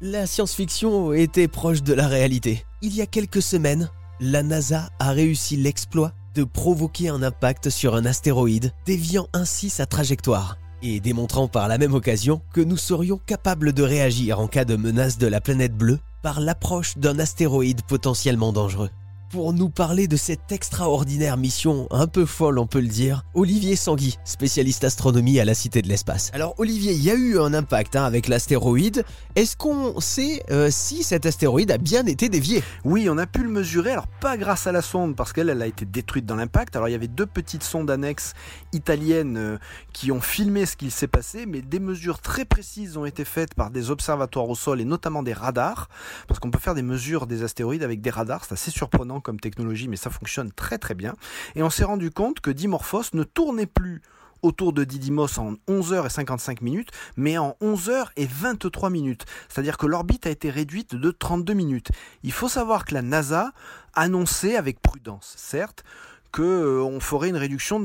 La science-fiction était proche de la réalité. Il y a quelques semaines, la NASA a réussi l'exploit de provoquer un impact sur un astéroïde, déviant ainsi sa trajectoire et démontrant par la même occasion que nous serions capables de réagir en cas de menace de la planète bleue par l'approche d'un astéroïde potentiellement dangereux. Pour nous parler de cette extraordinaire mission, un peu folle on peut le dire, Olivier Sanguy, spécialiste astronomie à la Cité de l'Espace. Alors Olivier, il y a eu un impact hein, avec l'astéroïde. Est-ce qu'on sait euh, si cet astéroïde a bien été dévié? Oui, on a pu le mesurer, alors pas grâce à la sonde, parce qu'elle elle a été détruite dans l'impact. Alors il y avait deux petites sondes annexes italiennes euh, qui ont filmé ce qu'il s'est passé, mais des mesures très précises ont été faites par des observatoires au sol et notamment des radars, parce qu'on peut faire des mesures des astéroïdes avec des radars, c'est assez surprenant comme technologie, mais ça fonctionne très très bien. Et on s'est rendu compte que Dimorphos ne tournait plus autour de Didymos en 11h55 minutes, mais en 11h et 23 minutes. C'est-à-dire que l'orbite a été réduite de 32 minutes. Il faut savoir que la NASA annonçait avec prudence, certes, qu'on euh, ferait une réduction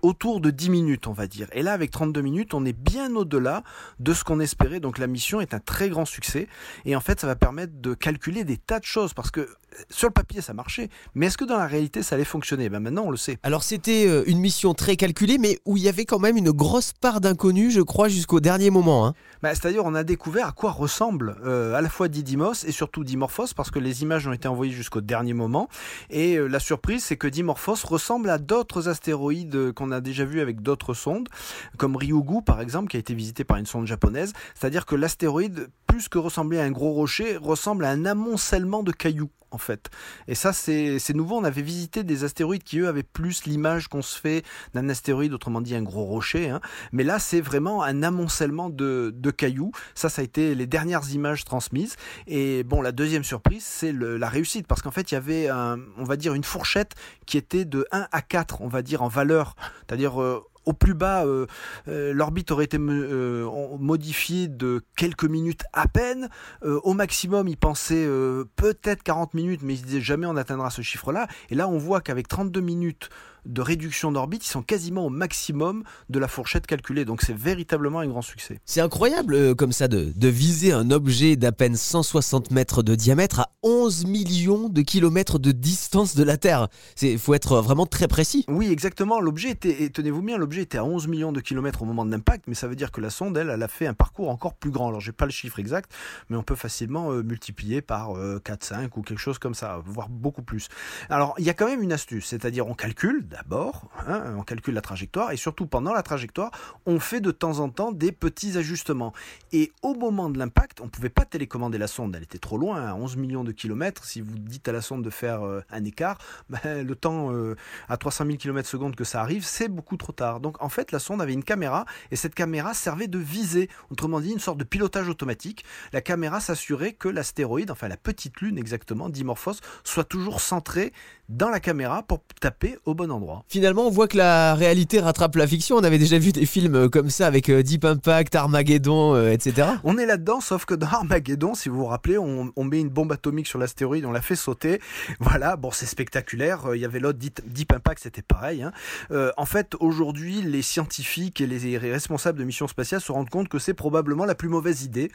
autour de 10 minutes, on va dire. Et là, avec 32 minutes, on est bien au-delà de ce qu'on espérait. Donc la mission est un très grand succès. Et en fait, ça va permettre de calculer des tas de choses. Parce que sur le papier ça marchait, mais est-ce que dans la réalité ça allait fonctionner? Ben Maintenant on le sait. Alors c'était euh, une mission très calculée, mais où il y avait quand même une grosse part d'inconnu, je crois, jusqu'au dernier moment. Hein. Ben, c'est-à-dire on a découvert à quoi ressemble euh, à la fois Didymos et surtout Dimorphos, parce que les images ont été envoyées jusqu'au dernier moment. Et euh, la surprise c'est que Dimorphos ressemble à d'autres astéroïdes qu'on a déjà vus avec d'autres sondes, comme Ryugu par exemple, qui a été visité par une sonde japonaise. C'est-à-dire que l'astéroïde, plus que ressembler à un gros rocher, ressemble à un amoncellement de cailloux en fait. Et ça, c'est nouveau. On avait visité des astéroïdes qui, eux, avaient plus l'image qu'on se fait d'un astéroïde, autrement dit un gros rocher. Hein. Mais là, c'est vraiment un amoncellement de, cailloux. Ça, ça a été les dernières images transmises. Et bon, la deuxième surprise, c'est la réussite. Parce qu'en fait, il y avait, on va dire, une fourchette qui était de 1 à 4, on va dire, en valeur. C'est-à-dire, euh, au plus bas, euh, euh, l'orbite aurait été euh, modifiée de quelques minutes à peine. au maximum, il pensait peut-être 40 minutes, mais il disait jamais on atteindra ce chiffre-là. Et là, on voit qu'avec 32 minutes de réduction d'orbite, ils sont quasiment au maximum de la fourchette calculée. Donc c'est véritablement un grand succès. C'est incroyable euh, comme ça de, viser un objet d'à peine 160 mètres de diamètre à 11 millions de kilomètres de distance de la Terre. Il faut être vraiment très précis. Oui, exactement. L'objet était, tenez-vous bien, l'objet était à 11 millions de kilomètres au moment de l'impact, mais ça veut dire que la sonde, elle, elle a fait un parcours encore plus grand. Alors j'ai pas le chiffre exact, mais on peut facilement euh, multiplier par 4, euh, 5 ou quelque chose comme ça, voire beaucoup plus. Alors il y a quand même une astuce, c'est-à-dire on calcule d'abord, hein, on calcule la trajectoire, et surtout pendant la trajectoire, on fait de temps en temps des petits ajustements. Et au moment de l'impact, on ne pouvait pas télécommander la sonde, elle était trop loin, à 11 millions de kilomètres. Si vous dites à la sonde de faire euh, un écart, ben, le temps euh, à 300 000 km secondes que ça arrive, c'est beaucoup trop tard. Donc en fait, la sonde avait une caméra, et cette caméra servait de visée, autrement dit une sorte de pilotage automatique. La caméra s'assurait que l'astéroïde, enfin la petite lune exactement, Dimorphos, soit toujours centrée dans la caméra pour taper au bon endroit. Finalement, on voit que la réalité rattrape la fiction. On avait déjà vu des films euh, comme ça avec euh, Deep Impact, Armageddon, euh, etc. On est là-dedans, sauf que dans Armageddon, si vous vous rappelez, on, met une bombe atomique sur l'astéroïde, on la fait sauter. Voilà, bon, c'est spectaculaire. Il y avait l'autre Deep Impact, c'était pareil. Hein. en fait, aujourd'hui, les scientifiques et les responsables de missions spatiales se rendent compte que c'est probablement la plus mauvaise idée.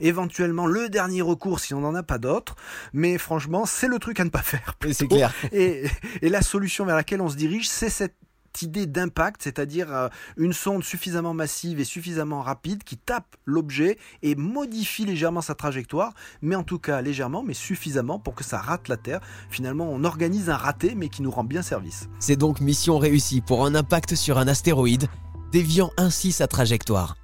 Éventuellement, le dernier recours si on n'en a pas d'autres. Mais franchement, c'est le truc à ne pas faire. C'est clair. Et, la solution vers laquelle on se dirige, c'est cette idée d'impact, c'est-à-dire euh, une sonde suffisamment massive et suffisamment rapide qui tape l'objet et modifie légèrement sa trajectoire, mais en tout cas légèrement, mais suffisamment pour que ça rate la Terre. Finalement, on organise un raté, mais qui nous rend bien service. C'est donc mission réussie pour un impact sur un astéroïde, déviant ainsi sa trajectoire.